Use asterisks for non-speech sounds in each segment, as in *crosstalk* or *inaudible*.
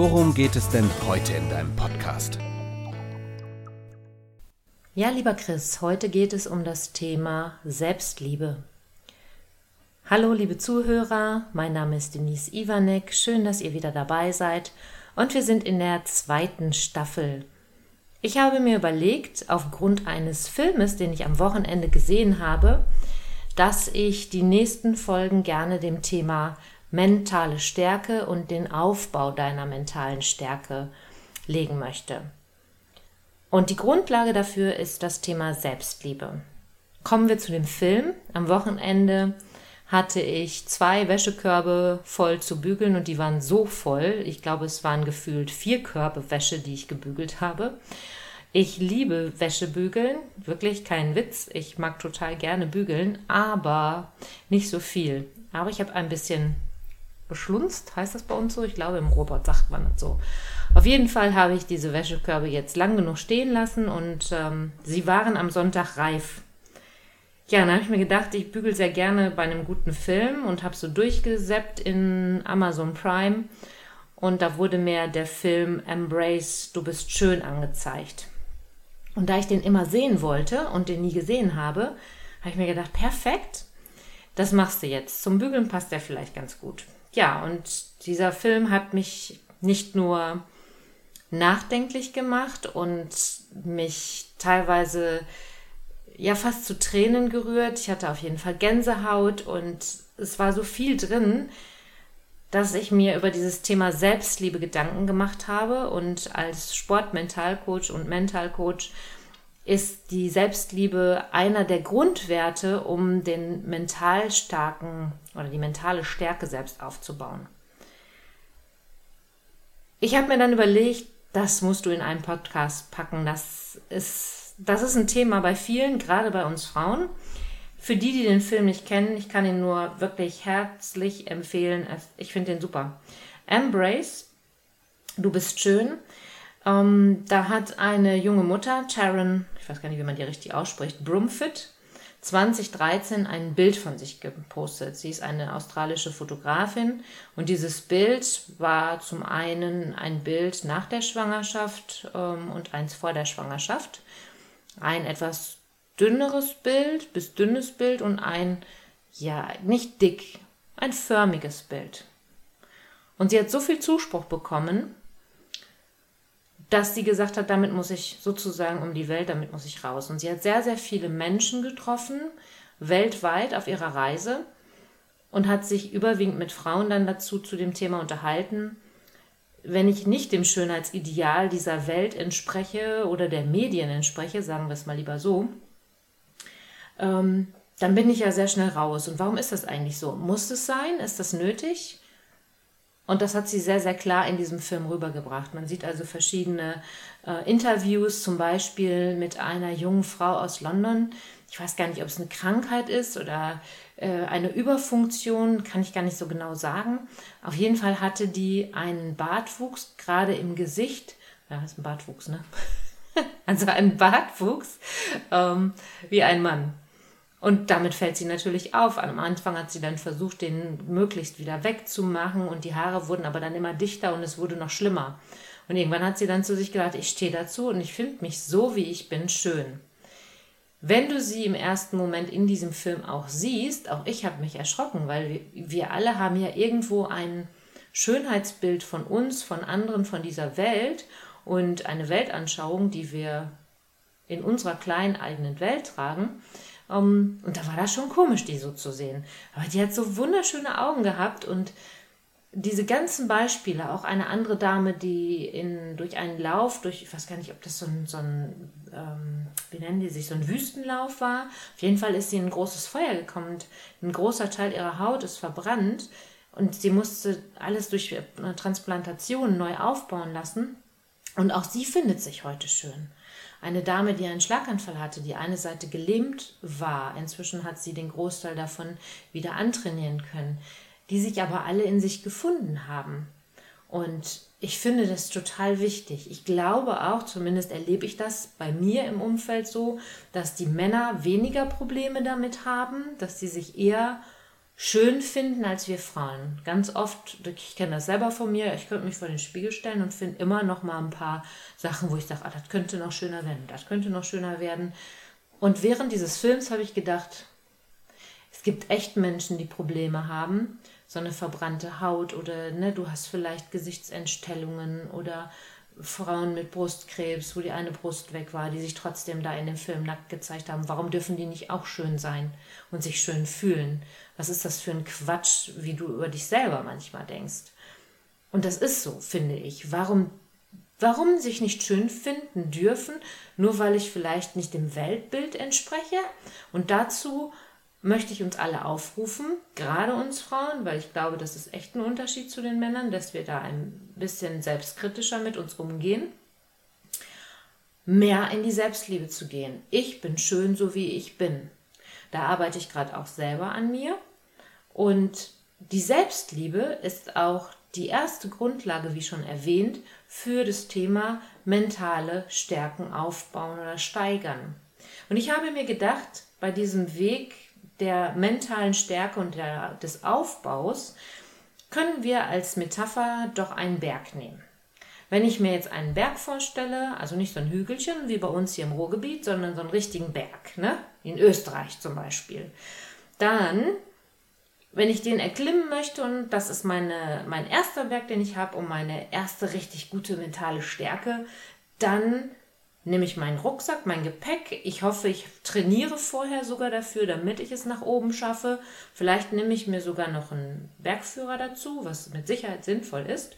worum geht es denn heute in deinem Podcast? Ja, lieber Chris, heute geht es um das Thema Selbstliebe. Hallo, liebe Zuhörer, mein Name ist Denise Iwanek. Schön, dass ihr wieder dabei seid. Und wir sind in der zweiten Staffel. Ich habe mir überlegt, aufgrund eines Filmes, den ich am Wochenende gesehen habe, dass ich die nächsten Folgen gerne dem Thema mentale Stärke und den Aufbau deiner mentalen Stärke legen möchte. Und die Grundlage dafür ist das Thema Selbstliebe. Kommen wir zu dem Film. Am Wochenende hatte ich zwei Wäschekörbe voll zu bügeln und die waren so voll. Ich glaube, es waren gefühlt vier Körbe Wäsche, die ich gebügelt habe. Ich liebe Wäschebügeln, wirklich kein Witz. Ich mag total gerne bügeln, aber nicht so viel. Aber ich habe ein bisschen beschlunzt, heißt das bei uns so? Ich glaube, im Robot sagt man das so. Auf jeden Fall habe ich diese Wäschekörbe jetzt lang genug stehen lassen und ähm, sie waren am Sonntag reif. Ja, dann habe ich mir gedacht, ich bügel sehr gerne bei einem guten Film und habe so durchgeseppt in Amazon Prime. Und da wurde mir der Film Embrace, du bist schön angezeigt. Und da ich den immer sehen wollte und den nie gesehen habe, habe ich mir gedacht, perfekt, das machst du jetzt. Zum Bügeln passt der vielleicht ganz gut. Ja, und dieser Film hat mich nicht nur nachdenklich gemacht und mich teilweise ja fast zu Tränen gerührt. Ich hatte auf jeden Fall Gänsehaut und es war so viel drin, dass ich mir über dieses Thema Selbstliebe Gedanken gemacht habe. Und als Sportmentalcoach und Mentalcoach ist die Selbstliebe einer der Grundwerte, um den mental starken oder die mentale Stärke selbst aufzubauen. Ich habe mir dann überlegt, das musst du in einen Podcast packen. Das ist das ist ein Thema bei vielen, gerade bei uns Frauen. Für die, die den Film nicht kennen, ich kann ihn nur wirklich herzlich empfehlen. Ich finde den super. Embrace, du bist schön. Ähm, da hat eine junge Mutter, Sharon, ich weiß gar nicht, wie man die richtig ausspricht, Brumfit, 2013 ein Bild von sich gepostet. Sie ist eine australische Fotografin und dieses Bild war zum einen ein Bild nach der Schwangerschaft ähm, und eins vor der Schwangerschaft ein etwas dünneres Bild bis dünnes Bild und ein, ja, nicht dick, ein förmiges Bild. Und sie hat so viel Zuspruch bekommen, dass sie gesagt hat, damit muss ich sozusagen um die Welt, damit muss ich raus. Und sie hat sehr, sehr viele Menschen getroffen, weltweit auf ihrer Reise und hat sich überwiegend mit Frauen dann dazu zu dem Thema unterhalten, wenn ich nicht dem Schönheitsideal dieser Welt entspreche oder der Medien entspreche, sagen wir es mal lieber so, ähm, dann bin ich ja sehr schnell raus. Und warum ist das eigentlich so? Muss es sein? Ist das nötig? Und das hat sie sehr, sehr klar in diesem Film rübergebracht. Man sieht also verschiedene äh, Interviews, zum Beispiel mit einer jungen Frau aus London. Ich weiß gar nicht, ob es eine Krankheit ist oder äh, eine Überfunktion, kann ich gar nicht so genau sagen. Auf jeden Fall hatte die einen Bartwuchs, gerade im Gesicht. Ja, ist ein Bartwuchs, ne? *laughs* also einen Bartwuchs ähm, wie ein Mann. Und damit fällt sie natürlich auf. Am Anfang hat sie dann versucht, den möglichst wieder wegzumachen und die Haare wurden aber dann immer dichter und es wurde noch schlimmer. Und irgendwann hat sie dann zu sich gedacht, ich stehe dazu und ich finde mich so, wie ich bin, schön. Wenn du sie im ersten Moment in diesem Film auch siehst, auch ich habe mich erschrocken, weil wir, alle haben ja irgendwo ein Schönheitsbild von uns, von anderen, von dieser Welt und eine Weltanschauung, die wir in unserer kleinen eigenen Welt tragen. Um, und da war das schon komisch, die so zu sehen. Aber die hat so wunderschöne Augen gehabt und diese ganzen Beispiele, auch eine andere Dame, die in, durch einen Lauf, durch, ich weiß gar nicht, ob das so ein, so ein ähm, wie nennen die sich, so ein Wüstenlauf war. Auf jeden Fall ist sie in ein großes Feuer gekommen. Ein großer Teil ihrer Haut ist verbrannt und sie musste alles durch eine Transplantation neu aufbauen lassen. Und auch sie findet sich heute schön. Eine Dame, die einen Schlaganfall hatte, die eine Seite gelähmt war, inzwischen hat sie den Großteil davon wieder antrainieren können, die sich aber alle in sich gefunden haben. Und ich finde das total wichtig. Ich glaube auch, zumindest erlebe ich das bei mir im Umfeld so, dass die Männer weniger Probleme damit haben, dass sie sich eher schön finden als wir Frauen. Ganz oft, ich kenne das selber von mir, ich könnte mich vor den Spiegel stellen und finde immer noch mal ein paar Sachen, wo ich sage, ah, das könnte noch schöner werden, das könnte noch schöner werden. Und während dieses Films habe ich gedacht, es gibt echt Menschen, die Probleme haben, so eine verbrannte Haut oder ne, du hast vielleicht Gesichtsentstellungen oder Frauen mit Brustkrebs, wo die eine Brust weg war, die sich trotzdem da in dem Film nackt gezeigt haben. Warum dürfen die nicht auch schön sein und sich schön fühlen? Was ist das für ein Quatsch, wie du über dich selber manchmal denkst? Und das ist so, finde ich. Warum, warum sich nicht schön finden dürfen, nur weil ich vielleicht nicht dem Weltbild entspreche? Und dazu möchte ich uns alle aufrufen, gerade uns Frauen, weil ich glaube, das ist echt ein Unterschied zu den Männern, dass wir da ein bisschen selbstkritischer mit uns umgehen, mehr in die Selbstliebe zu gehen. Ich bin schön, so wie ich bin. Da arbeite ich gerade auch selber an mir. Und die Selbstliebe ist auch die erste Grundlage, wie schon erwähnt, für das Thema mentale Stärken aufbauen oder steigern. Und ich habe mir gedacht, bei diesem Weg der mentalen Stärke und der, des Aufbaus können wir als Metapher doch einen Berg nehmen. Wenn ich mir jetzt einen Berg vorstelle, also nicht so ein Hügelchen wie bei uns hier im Ruhrgebiet, sondern so einen richtigen Berg, ne? in Österreich zum Beispiel, dann, wenn ich den erklimmen möchte, und das ist meine, mein erster Berg, den ich habe, um meine erste richtig gute mentale Stärke, dann nehme ich meinen Rucksack, mein Gepäck. Ich hoffe, ich trainiere vorher sogar dafür, damit ich es nach oben schaffe. Vielleicht nehme ich mir sogar noch einen Bergführer dazu, was mit Sicherheit sinnvoll ist.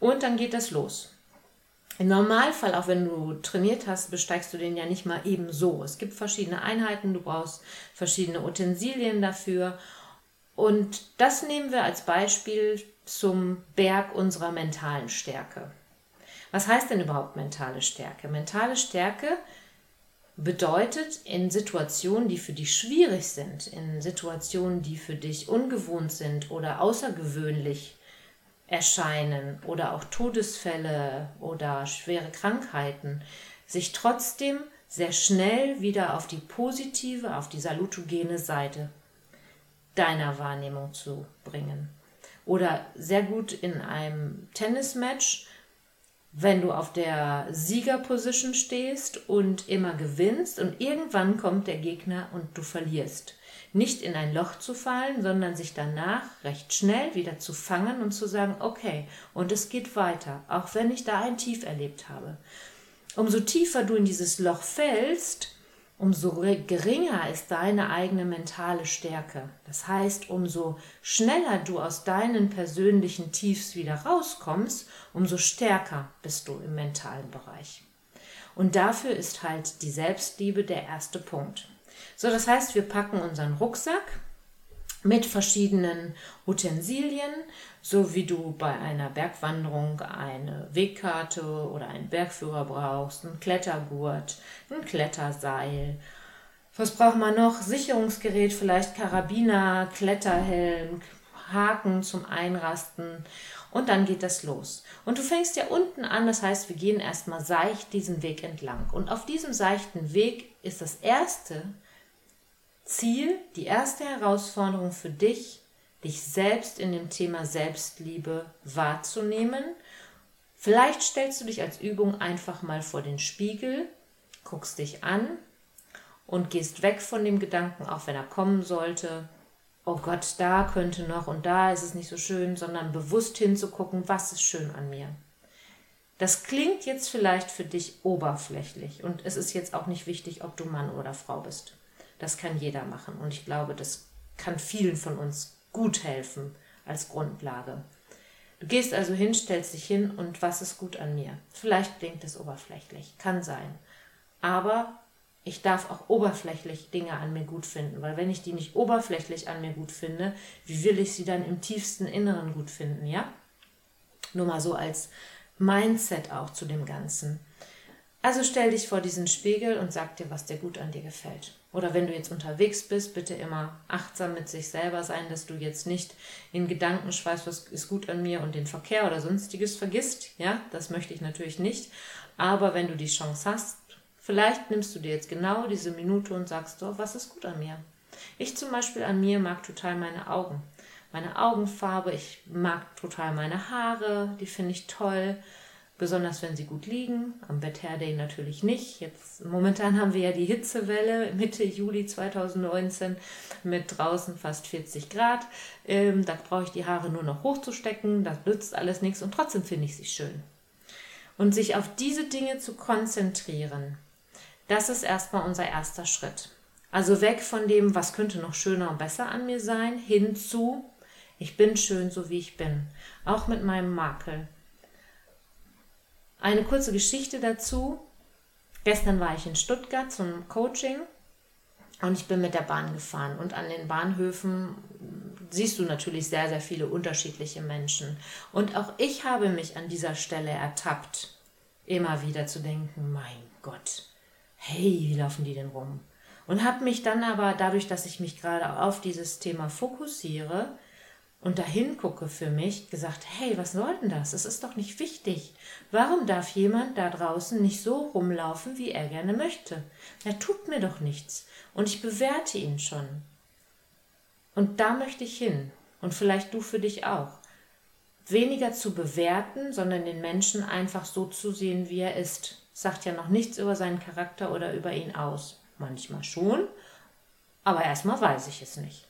Und dann geht das los. Im Normalfall, auch wenn du trainiert hast, besteigst du den ja nicht mal eben so. Es gibt verschiedene Einheiten, du brauchst verschiedene Utensilien dafür. Und das nehmen wir als Beispiel zum Berg unserer mentalen Stärke. Was heißt denn überhaupt mentale Stärke? Mentale Stärke bedeutet in Situationen, die für dich schwierig sind, in Situationen, die für dich ungewohnt sind oder außergewöhnlich erscheinen oder auch Todesfälle oder schwere Krankheiten, sich trotzdem sehr schnell wieder auf die positive, auf die salutogene Seite deiner Wahrnehmung zu bringen. Oder sehr gut in einem Tennismatch wenn du auf der Siegerposition stehst und immer gewinnst und irgendwann kommt der Gegner und du verlierst. Nicht in ein Loch zu fallen, sondern sich danach recht schnell wieder zu fangen und zu sagen, okay, und es geht weiter, auch wenn ich da ein Tief erlebt habe. Umso tiefer du in dieses Loch fällst, umso geringer ist deine eigene mentale Stärke. Das heißt, umso schneller du aus deinen persönlichen Tiefs wieder rauskommst, umso stärker bist du im mentalen Bereich. Und dafür ist halt die Selbstliebe der erste Punkt. So, das heißt, wir packen unseren Rucksack mit verschiedenen Utensilien, so wie du bei einer Bergwanderung eine Wegkarte oder einen Bergführer brauchst, ein Klettergurt, ein Kletterseil. Was braucht man noch? Sicherungsgerät, vielleicht Karabiner, Kletterhelm, Haken zum Einrasten und dann geht das los. Und du fängst ja unten an, das heißt, wir gehen erstmal seicht diesen Weg entlang. Und auf diesem seichten Weg ist das erste Ziel, die erste Herausforderung für dich, dich selbst in dem Thema Selbstliebe wahrzunehmen. Vielleicht stellst du dich als Übung einfach mal vor den Spiegel, guckst dich an und gehst weg von dem Gedanken, auch wenn er kommen sollte, oh Gott, da könnte noch und da ist es nicht so schön, sondern bewusst hinzugucken, was ist schön an mir. Das klingt jetzt vielleicht für dich oberflächlich und es ist jetzt auch nicht wichtig, ob du Mann oder Frau bist. Das kann jeder machen und ich glaube, das kann vielen von uns gut helfen als Grundlage. Du gehst also hin, stellst dich hin und was ist gut an mir? Vielleicht klingt es oberflächlich, kann sein. Aber ich darf auch oberflächlich Dinge an mir gut finden, weil wenn ich die nicht oberflächlich an mir gut finde, wie will ich sie dann im tiefsten Inneren gut finden, ja? Nur mal so als Mindset auch zu dem Ganzen. Also stell dich vor diesen Spiegel und sag dir, was dir gut an dir gefällt. Oder wenn du jetzt unterwegs bist, bitte immer achtsam mit sich selber sein, dass du jetzt nicht in Gedanken schweißt, was ist gut an mir und den Verkehr oder sonstiges vergisst. Ja, das möchte ich natürlich nicht. Aber wenn du die Chance hast, vielleicht nimmst du dir jetzt genau diese Minute und sagst, oh, was ist gut an mir? Ich zum Beispiel an mir mag total meine Augen. Meine Augenfarbe, ich mag total meine Haare, die finde ich toll besonders wenn sie gut liegen. Am Bett Day natürlich nicht. Jetzt momentan haben wir ja die Hitzewelle Mitte Juli 2019 mit draußen fast 40 Grad. Ähm, da brauche ich die Haare nur noch hochzustecken. Das nützt alles nichts und trotzdem finde ich sie schön. Und sich auf diese Dinge zu konzentrieren, das ist erstmal unser erster Schritt. Also weg von dem, was könnte noch schöner und besser an mir sein, hin zu, ich bin schön so wie ich bin. Auch mit meinem Makel. Eine kurze Geschichte dazu. Gestern war ich in Stuttgart zum Coaching und ich bin mit der Bahn gefahren. Und an den Bahnhöfen siehst du natürlich sehr, sehr viele unterschiedliche Menschen. Und auch ich habe mich an dieser Stelle ertappt, immer wieder zu denken, mein Gott, hey, wie laufen die denn rum? Und habe mich dann aber dadurch, dass ich mich gerade auf dieses Thema fokussiere, und dahin gucke für mich, gesagt, hey, was soll denn das? Es ist doch nicht wichtig. Warum darf jemand da draußen nicht so rumlaufen, wie er gerne möchte? Er tut mir doch nichts. Und ich bewerte ihn schon. Und da möchte ich hin. Und vielleicht du für dich auch. Weniger zu bewerten, sondern den Menschen einfach so zu sehen, wie er ist. Sagt ja noch nichts über seinen Charakter oder über ihn aus. Manchmal schon, aber erstmal weiß ich es nicht.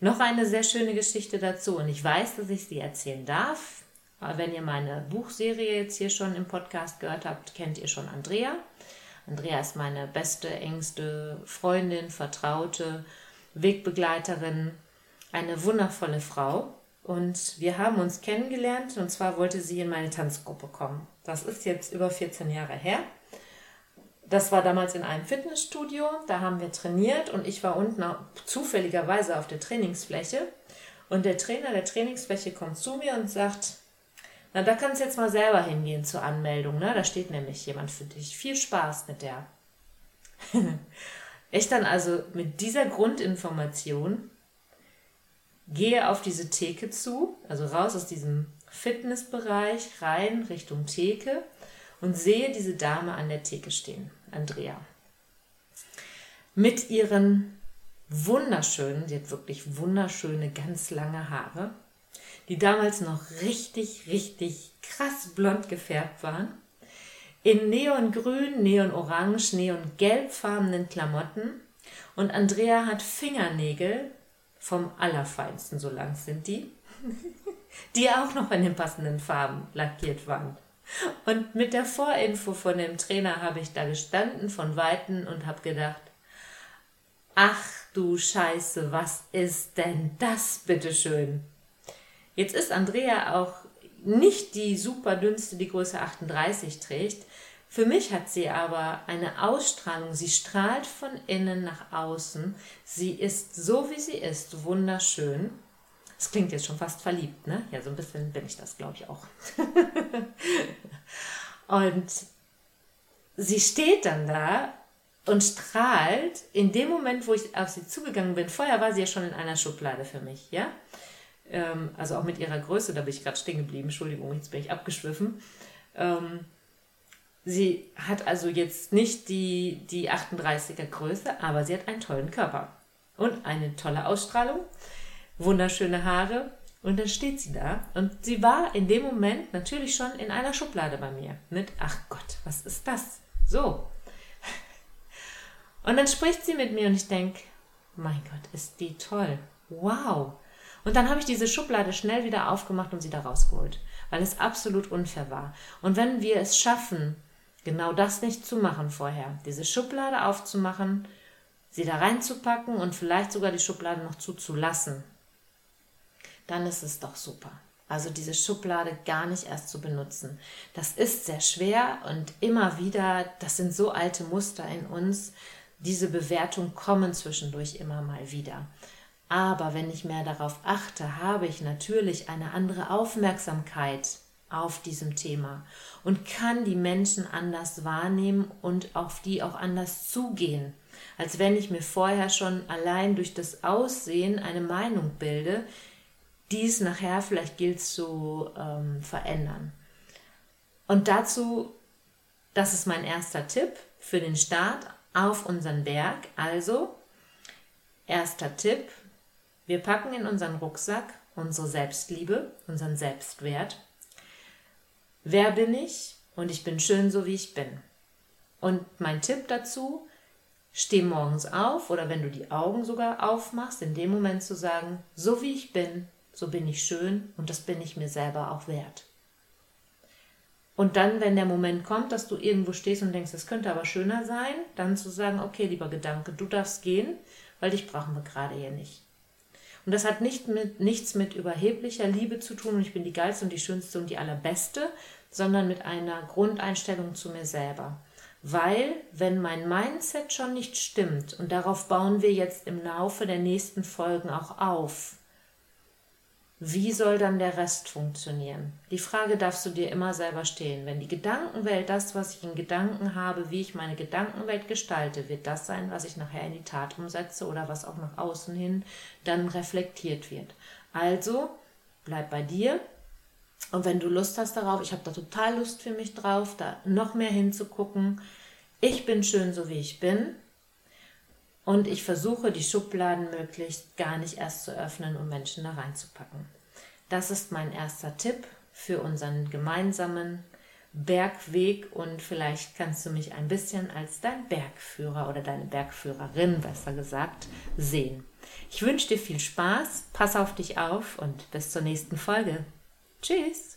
Noch eine sehr schöne Geschichte dazu und ich weiß, dass ich sie erzählen darf. Wenn ihr meine Buchserie jetzt hier schon im Podcast gehört habt, kennt ihr schon Andrea. Andrea ist meine beste, engste Freundin, Vertraute, Wegbegleiterin, eine wundervolle Frau. Und wir haben uns kennengelernt und zwar wollte sie in meine Tanzgruppe kommen. Das ist jetzt über 14 Jahre her das war damals in einem Fitnessstudio, da haben wir trainiert und ich war unten zufälligerweise auf der Trainingsfläche. Und der Trainer der Trainingsfläche kommt zu mir und sagt, na, da kannst du jetzt mal selber hingehen zur Anmeldung, ne? Da steht nämlich jemand für dich. Viel Spaß mit der. *laughs* ich dann also mit dieser Grundinformation gehe auf diese Theke zu, also raus aus diesem Fitnessbereich, rein Richtung Theke und sehe diese Dame an der Theke stehen. Andrea. Mit ihren wunderschönen, sie hat wirklich wunderschöne, ganz lange Haare, die damals noch richtig, richtig krass blond gefärbt waren, in neongrün, neonorange, neongelbfarbenen Klamotten und Andrea hat Fingernägel vom allerfeinsten, so lang sind die, *laughs* die auch noch in den passenden Farben lackiert waren. Und mit der Vorinfo von dem Trainer habe ich da gestanden von Weitem und habe gedacht, ach du Scheiße, was ist denn das, bitteschön? Jetzt ist Andrea auch nicht die super dünnste, die Größe 38 trägt. Für mich hat sie aber eine Ausstrahlung. Sie strahlt von innen nach außen. Sie ist so, wie sie ist, wunderschön. Das klingt jetzt schon fast verliebt, ne? Ja, so ein bisschen bin ich das, glaube ich, auch. *laughs* und sie steht dann da und strahlt in dem Moment, wo ich auf sie zugegangen bin. Vorher war sie ja schon in einer Schublade für mich, ja? Ähm, also auch mit ihrer Größe, da bin ich gerade stehen geblieben. Entschuldigung, jetzt bin ich abgeschwiffen. Ähm, sie hat also jetzt nicht die, die 38er Größe, aber sie hat einen tollen Körper und eine tolle Ausstrahlung wunderschöne Haare. Und dann steht sie da und sie war in dem Moment natürlich schon in einer Schublade bei mir mit, ach Gott, was ist das? So. Und dann spricht sie mit mir und ich denke, mein Gott, ist die toll. Wow. Und dann habe ich diese Schublade schnell wieder aufgemacht und sie da rausgeholt, weil es absolut unfair war. Und wenn wir es schaffen, genau das nicht zu machen vorher, diese Schublade aufzumachen, sie da reinzupacken und vielleicht sogar die Schublade noch zuzulassen, dann ist es doch super. Also diese Schublade gar nicht erst zu benutzen. Das ist sehr schwer und immer wieder, das sind so alte Muster in uns, diese Bewertungen kommen zwischendurch immer mal wieder. Aber wenn ich mehr darauf achte, habe ich natürlich eine andere Aufmerksamkeit auf diesem Thema und kann die Menschen anders wahrnehmen und auf die auch anders zugehen, als wenn ich mir vorher schon allein durch das Aussehen eine Meinung bilde, die es nachher vielleicht gilt zu ähm, verändern. Und dazu, das ist mein erster Tipp für den Start auf unseren Berg. Also, erster Tipp, wir packen in unseren Rucksack unsere Selbstliebe, unseren Selbstwert. Wer bin ich? Und ich bin schön so, wie ich bin. Und mein Tipp dazu, steh morgens auf oder wenn du die Augen sogar aufmachst, in dem Moment zu sagen, so wie ich bin, so bin ich schön und das bin ich mir selber auch wert. Und dann, wenn der Moment kommt, dass du irgendwo stehst und denkst, es könnte aber schöner sein, dann zu sagen, okay, lieber Gedanke, du darfst gehen, weil dich brauchen wir gerade hier nicht. Und das hat nicht mit, nichts mit überheblicher Liebe zu tun und ich bin die geilste und die schönste und die allerbeste, sondern mit einer Grundeinstellung zu mir selber. Weil, wenn mein Mindset schon nicht stimmt, und darauf bauen wir jetzt im Laufe der nächsten Folgen auch auf, wie soll dann der Rest funktionieren? Die Frage darfst du dir immer selber stellen. Wenn die Gedankenwelt, das, was ich in Gedanken habe, wie ich meine Gedankenwelt gestalte, wird das sein, was ich nachher in die Tat umsetze oder was auch nach außen hin dann reflektiert wird. Also bleib bei dir. Und wenn du Lust hast darauf, ich habe da total Lust für mich drauf, da noch mehr hinzugucken. Ich bin schön so wie ich bin. Und ich versuche, die Schubladen möglichst gar nicht erst zu öffnen, um Menschen da reinzupacken. Das ist mein erster Tipp für unseren gemeinsamen Bergweg und vielleicht kannst du mich ein bisschen als dein Bergführer oder deine Bergführerin, besser gesagt, sehen. Ich wünsche dir viel Spaß, pass auf dich auf und bis zur nächsten Folge. Tschüss!